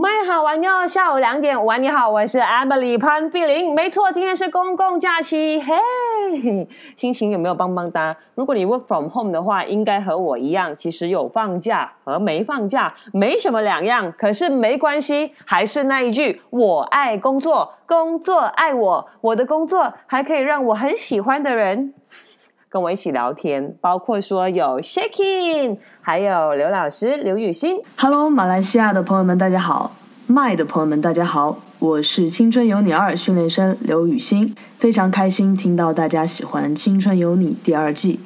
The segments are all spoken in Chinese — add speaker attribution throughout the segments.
Speaker 1: 麦好玩哟！下午两点，晚你好，我是 Emily 潘碧玲。没错，今天是公共假期，嘿，心情有没有棒棒哒？如果你 work from home 的话，应该和我一样，其实有放假和没放假没什么两样。可是没关系，还是那一句，我爱工作，工作爱我，我的工作还可以让我很喜欢的人。跟我一起聊天，包括说有 Shaking，还有刘老师刘雨欣。
Speaker 2: Hello，马来西亚的朋友们，大家好；麦的朋友们，大家好。我是《青春有你二》训练生刘雨欣，非常开心听到大家喜欢《青春有你》第二季，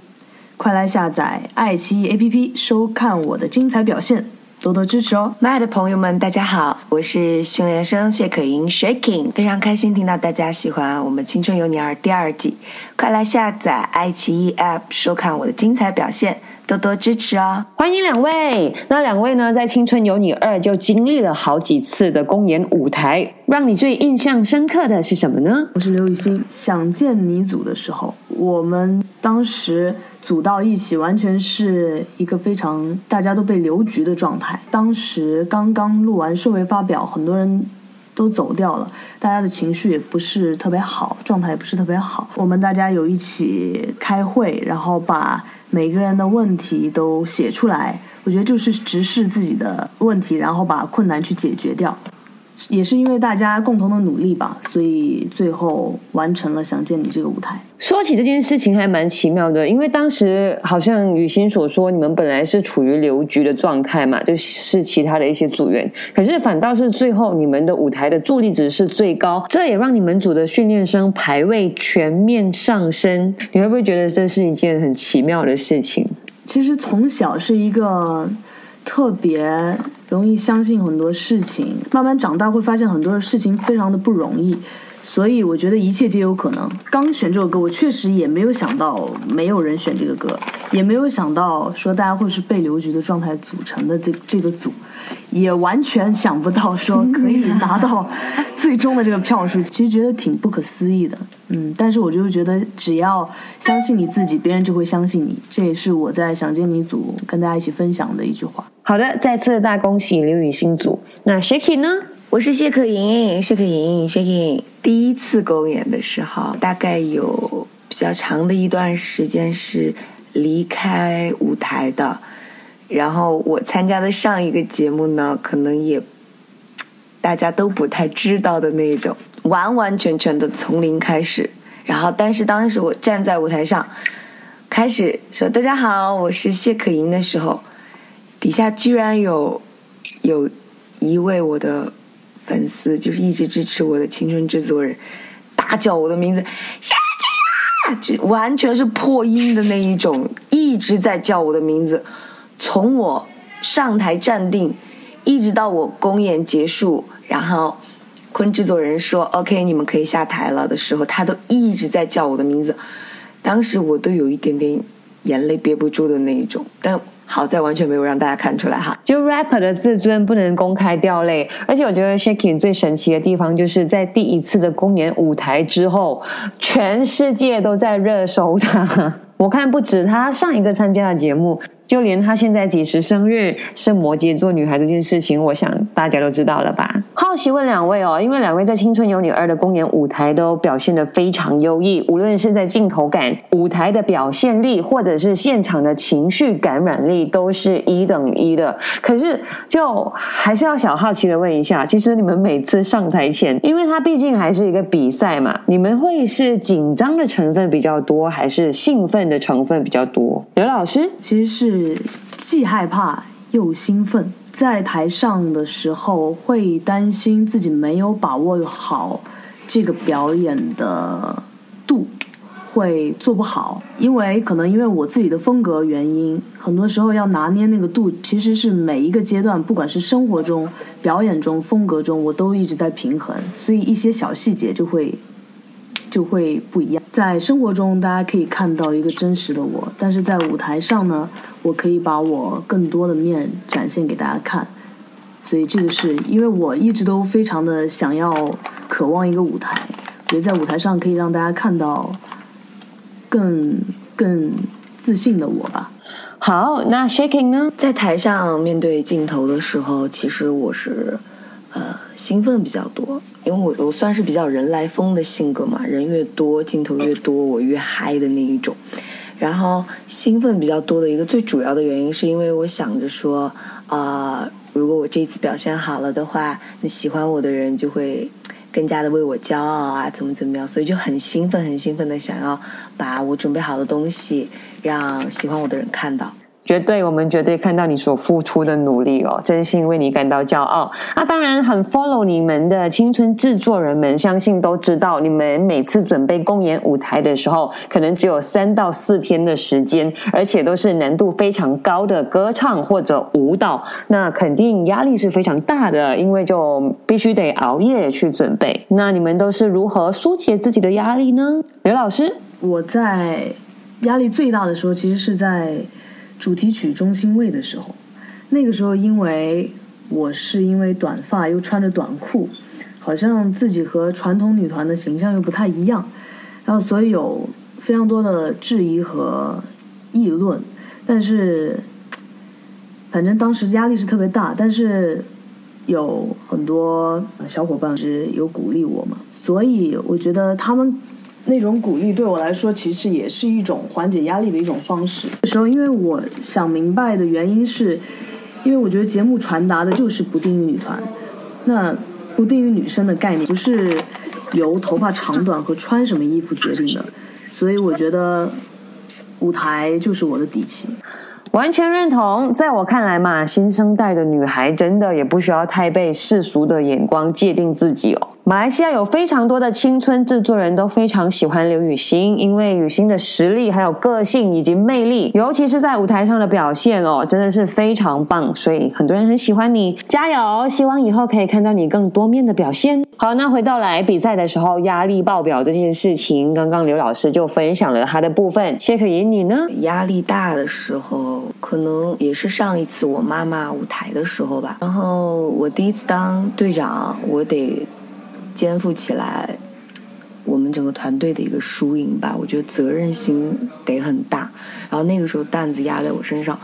Speaker 2: 快来下载爱奇艺 APP 收看我的精彩表现。多多支持哦！
Speaker 3: 麦的朋友们，大家好，我是训练生谢可寅，Shaking，非常开心听到大家喜欢我们《青春有你二》第二季，快来下载爱奇艺 App 收看我的精彩表现，多多支持哦！
Speaker 1: 欢迎两位，那两位呢，在《青春有你二》就经历了好几次的公演舞台，让你最印象深刻的是什么呢？
Speaker 2: 我是刘雨欣，想见你组的时候，我们当时。组到一起，完全是一个非常大家都被留局的状态。当时刚刚录完社会发表，很多人都走掉了，大家的情绪也不是特别好，状态也不是特别好。我们大家有一起开会，然后把每个人的问题都写出来，我觉得就是直视自己的问题，然后把困难去解决掉。也是因为大家共同的努力吧，所以最后完成了《想见你》这个舞台。
Speaker 1: 说起这件事情还蛮奇妙的，因为当时好像雨欣所说，你们本来是处于留局的状态嘛，就是其他的一些组员，可是反倒是最后你们的舞台的助力值是最高，这也让你们组的训练生排位全面上升。你会不会觉得这是一件很奇妙的事情？
Speaker 2: 其实从小是一个特别。容易相信很多事情，慢慢长大会发现很多的事情非常的不容易，所以我觉得一切皆有可能。刚选这首歌，我确实也没有想到没有人选这个歌，也没有想到说大家会是被留局的状态组成的这这个组。也完全想不到说可以拿到最终的这个票数，其实觉得挺不可思议的。嗯，但是我就觉得只要相信你自己，别人就会相信你。这也是我在想见你组跟大家一起分享的一句话。
Speaker 1: 好的，再次大恭喜刘雨欣组。那 Shaky 呢？
Speaker 3: 我是谢可盈，谢可盈，Shaky。第一次公演的时候，大概有比较长的一段时间是离开舞台的。然后我参加的上一个节目呢，可能也大家都不太知道的那种，完完全全的从零开始。然后，但是当时我站在舞台上，开始说“大家好，我是谢可寅”的时候，底下居然有有一位我的粉丝，就是一直支持我的青春制作人，大叫我的名字“谢可盈”，就完全是破音的那一种，一直在叫我的名字。从我上台站定，一直到我公演结束，然后坤制作人说 “OK，你们可以下台了”的时候，他都一直在叫我的名字。当时我都有一点点眼泪憋不住的那一种，但好在完全没有让大家看出来哈。
Speaker 1: 就 rapper 的自尊不能公开掉泪，而且我觉得 Shaking 最神奇的地方就是在第一次的公演舞台之后，全世界都在热搜他。我看不止他上一个参加的节目。就连她现在几时生日是摩羯座女孩这件事情，我想大家都知道了吧？好奇问两位哦，因为两位在《青春有你二》的公演舞台都表现的非常优异，无论是在镜头感、舞台的表现力，或者是现场的情绪感染力，都是一等一的。可是，就还是要小好奇的问一下，其实你们每次上台前，因为它毕竟还是一个比赛嘛，你们会是紧张的成分比较多，还是兴奋的成分比较多？刘老师，
Speaker 2: 其实是。既害怕又兴奋，在台上的时候会担心自己没有把握好这个表演的度，会做不好。因为可能因为我自己的风格原因，很多时候要拿捏那个度，其实是每一个阶段，不管是生活中、表演中、风格中，我都一直在平衡，所以一些小细节就会。就会不一样。在生活中，大家可以看到一个真实的我，但是在舞台上呢，我可以把我更多的面展现给大家看。所以这个是因为我一直都非常的想要、渴望一个舞台，觉得在舞台上可以让大家看到更更自信的我吧。
Speaker 1: 好，那 Shaking 呢？
Speaker 3: 在台上面对镜头的时候，其实我是。兴奋比较多，因为我我算是比较人来疯的性格嘛，人越多镜头越多，我越嗨的那一种。然后兴奋比较多的一个最主要的原因，是因为我想着说，啊，如果我这一次表现好了的话，那喜欢我的人就会更加的为我骄傲啊，怎么怎么样，所以就很兴奋，很兴奋的想要把我准备好的东西让喜欢我的人看到。
Speaker 1: 绝对，我们绝对看到你所付出的努力哦，真心为你感到骄傲。那当然，很 follow 你们的青春制作人们，相信都知道，你们每次准备公演舞台的时候，可能只有三到四天的时间，而且都是难度非常高的歌唱或者舞蹈，那肯定压力是非常大的，因为就必须得熬夜去准备。那你们都是如何疏解自己的压力呢？刘老师，
Speaker 2: 我在压力最大的时候，其实是在。主题曲中心位的时候，那个时候因为我是因为短发又穿着短裤，好像自己和传统女团的形象又不太一样，然后所以有非常多的质疑和议论，但是反正当时压力是特别大，但是有很多小伙伴是有鼓励我嘛，所以我觉得他们。那种鼓励对我来说，其实也是一种缓解压力的一种方式。时候，因为我想明白的原因是，因为我觉得节目传达的就是不定义女团，那不定义女生的概念不是由头发长短和穿什么衣服决定的，所以我觉得舞台就是我的底气。
Speaker 1: 完全认同，在我看来嘛，新生代的女孩真的也不需要太被世俗的眼光界定自己哦。马来西亚有非常多的青春制作人都非常喜欢刘雨欣，因为雨欣的实力、还有个性以及魅力，尤其是在舞台上的表现哦，真的是非常棒，所以很多人很喜欢你。加油！希望以后可以看到你更多面的表现。好，那回到来比赛的时候压力爆表这件事情，刚刚刘老师就分享了他的部分。谢可寅，你呢？
Speaker 3: 压力大的时候，可能也是上一次我妈妈舞台的时候吧。然后我第一次当队长，我得。肩负起来我们整个团队的一个输赢吧，我觉得责任心得很大。然后那个时候担子压在我身上，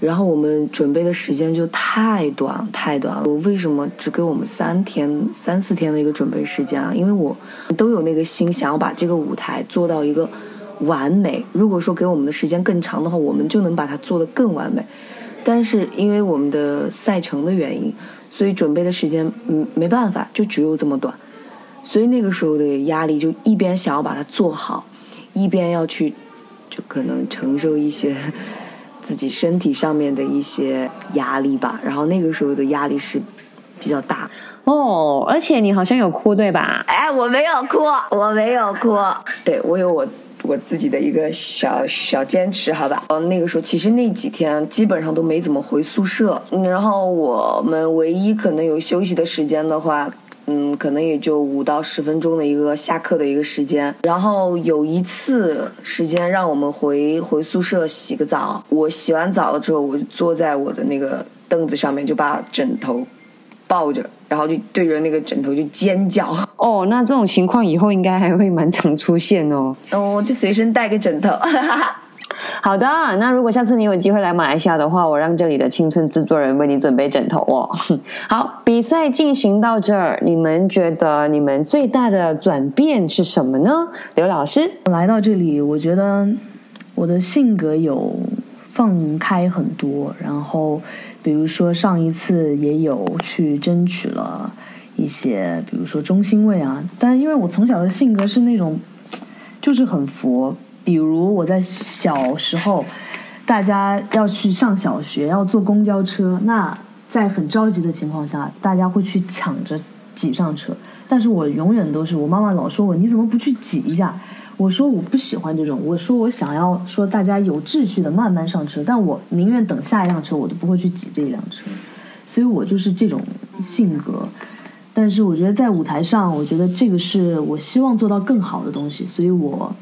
Speaker 3: 然后我们准备的时间就太短太短了。我为什么只给我们三天、三四天的一个准备时间啊？因为我都有那个心想要把这个舞台做到一个完美。如果说给我们的时间更长的话，我们就能把它做得更完美。但是因为我们的赛程的原因。所以准备的时间，嗯，没办法，就只有这么短。所以那个时候的压力，就一边想要把它做好，一边要去，就可能承受一些自己身体上面的一些压力吧。然后那个时候的压力是比较大。
Speaker 1: 哦，而且你好像有哭对吧？
Speaker 3: 哎，我没有哭，我没有哭。对我有我。我自己的一个小小坚持，好吧。嗯，那个时候其实那几天基本上都没怎么回宿舍，然后我们唯一可能有休息的时间的话，嗯，可能也就五到十分钟的一个下课的一个时间。然后有一次时间让我们回回宿舍洗个澡，我洗完澡了之后，我就坐在我的那个凳子上面，就把枕头抱着。然后就对着那个枕头就尖叫
Speaker 1: 哦，那这种情况以后应该还会蛮常出现哦。
Speaker 3: 哦，就随身带个枕头。
Speaker 1: 好的，那如果下次你有机会来马来西亚的话，我让这里的青春制作人为你准备枕头哦。好，比赛进行到这儿，你们觉得你们最大的转变是什么呢？刘老师，
Speaker 2: 来到这里，我觉得我的性格有放开很多，然后。比如说上一次也有去争取了一些，比如说中心位啊。但因为我从小的性格是那种，就是很佛。比如我在小时候，大家要去上小学，要坐公交车，那在很着急的情况下，大家会去抢着挤上车。但是我永远都是，我妈妈老说我，你怎么不去挤一下？我说我不喜欢这种，我说我想要说大家有秩序的慢慢上车，但我宁愿等下一辆车，我都不会去挤这一辆车，所以我就是这种性格。但是我觉得在舞台上，我觉得这个是我希望做到更好的东西，所以我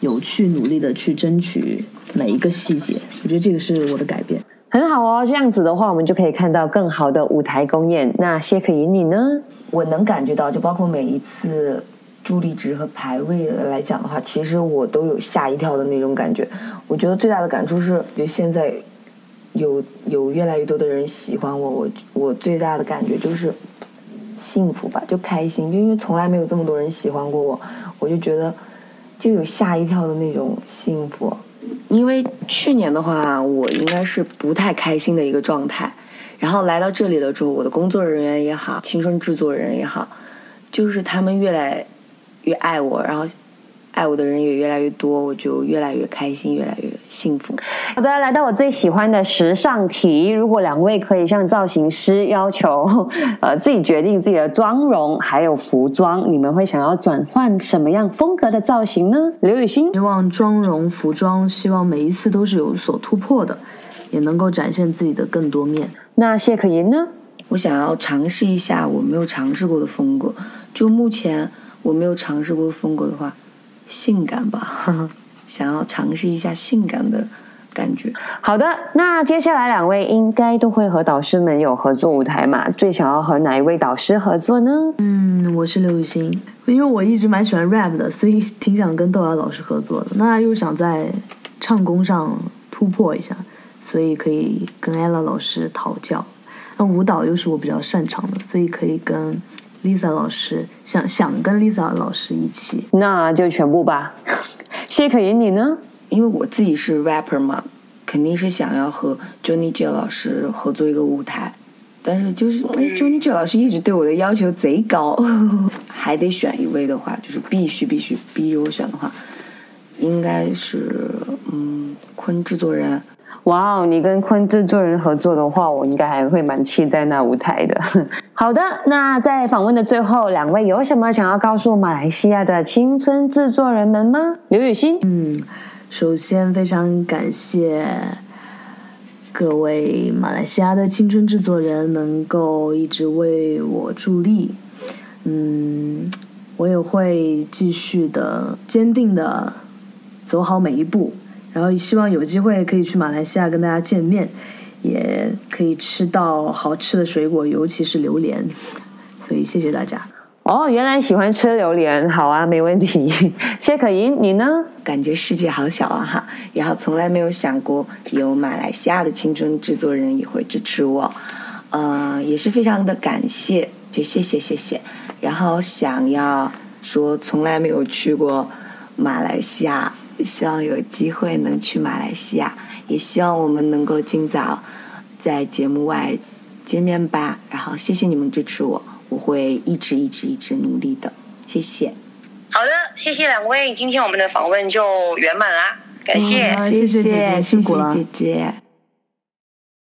Speaker 2: 有去努力的去争取每一个细节。我觉得这个是我的改变，
Speaker 1: 很好哦。这样子的话，我们就可以看到更好的舞台公演。那谢可寅你呢？
Speaker 3: 我能感觉到，就包括每一次。助力值和排位来讲的话，其实我都有吓一跳的那种感觉。我觉得最大的感触是，就现在有有越来越多的人喜欢我，我我最大的感觉就是幸福吧，就开心，就因为从来没有这么多人喜欢过我，我就觉得就有吓一跳的那种幸福。因为去年的话，我应该是不太开心的一个状态，然后来到这里了之后，我的工作人员也好，青春制作人也好，就是他们越来越爱我，然后。爱我的人也越来越多，我就越来越开心，越来越幸福。
Speaker 1: 好的，来到我最喜欢的时尚题。如果两位可以向造型师要求，呃，自己决定自己的妆容还有服装，你们会想要转换什么样风格的造型呢？刘雨欣，
Speaker 2: 希望妆容、服装，希望每一次都是有所突破的，也能够展现自己的更多面。
Speaker 1: 那谢可寅呢？
Speaker 3: 我想要尝试一下我没有尝试过的风格。就目前我没有尝试过风格的话。性感吧，想要尝试一下性感的感觉。
Speaker 1: 好的，那接下来两位应该都会和导师们有合作舞台嘛？最想要和哪一位导师合作呢？
Speaker 2: 嗯，我是刘雨欣，因为我一直蛮喜欢 rap 的，所以挺想跟豆芽老师合作的。那又想在唱功上突破一下，所以可以跟 ella 老师讨教。那舞蹈又是我比较擅长的，所以可以跟。Lisa 老师想想跟 Lisa 老师一起，
Speaker 1: 那就全部吧。谢可寅，你呢？
Speaker 3: 因为我自己是 rapper 嘛，肯定是想要和 Johnny J 老师合作一个舞台。但是就是哎，Johnny J 老师一直对我的要求贼高，还得选一位的话，就是必须必须逼着我选的话，应该是嗯，坤制作人。
Speaker 1: 哇哦，你跟坤制作人合作的话，我应该还会蛮期待那舞台的。好的，那在访问的最后，两位有什么想要告诉马来西亚的青春制作人们吗？刘雨欣，
Speaker 2: 嗯，首先非常感谢各位马来西亚的青春制作人能够一直为我助力，嗯，我也会继续的坚定的走好每一步。然后希望有机会可以去马来西亚跟大家见面，也可以吃到好吃的水果，尤其是榴莲。所以谢谢大家。
Speaker 1: 哦，原来喜欢吃榴莲，好啊，没问题。谢可寅，你呢？
Speaker 3: 感觉世界好小啊哈，然后从来没有想过有马来西亚的青春制作人也会支持我，呃，也是非常的感谢，就谢谢谢谢。然后想要说，从来没有去过马来西亚。希望有机会能去马来西亚，也希望我们能够尽早在节目外见面吧。然后谢谢你们支持我，我会一直一直一直努力的。谢谢。
Speaker 4: 好的，谢谢两位，今天我们的访问就圆满啦，感谢，
Speaker 2: 谢谢姐姐辛苦了，
Speaker 3: 姐姐。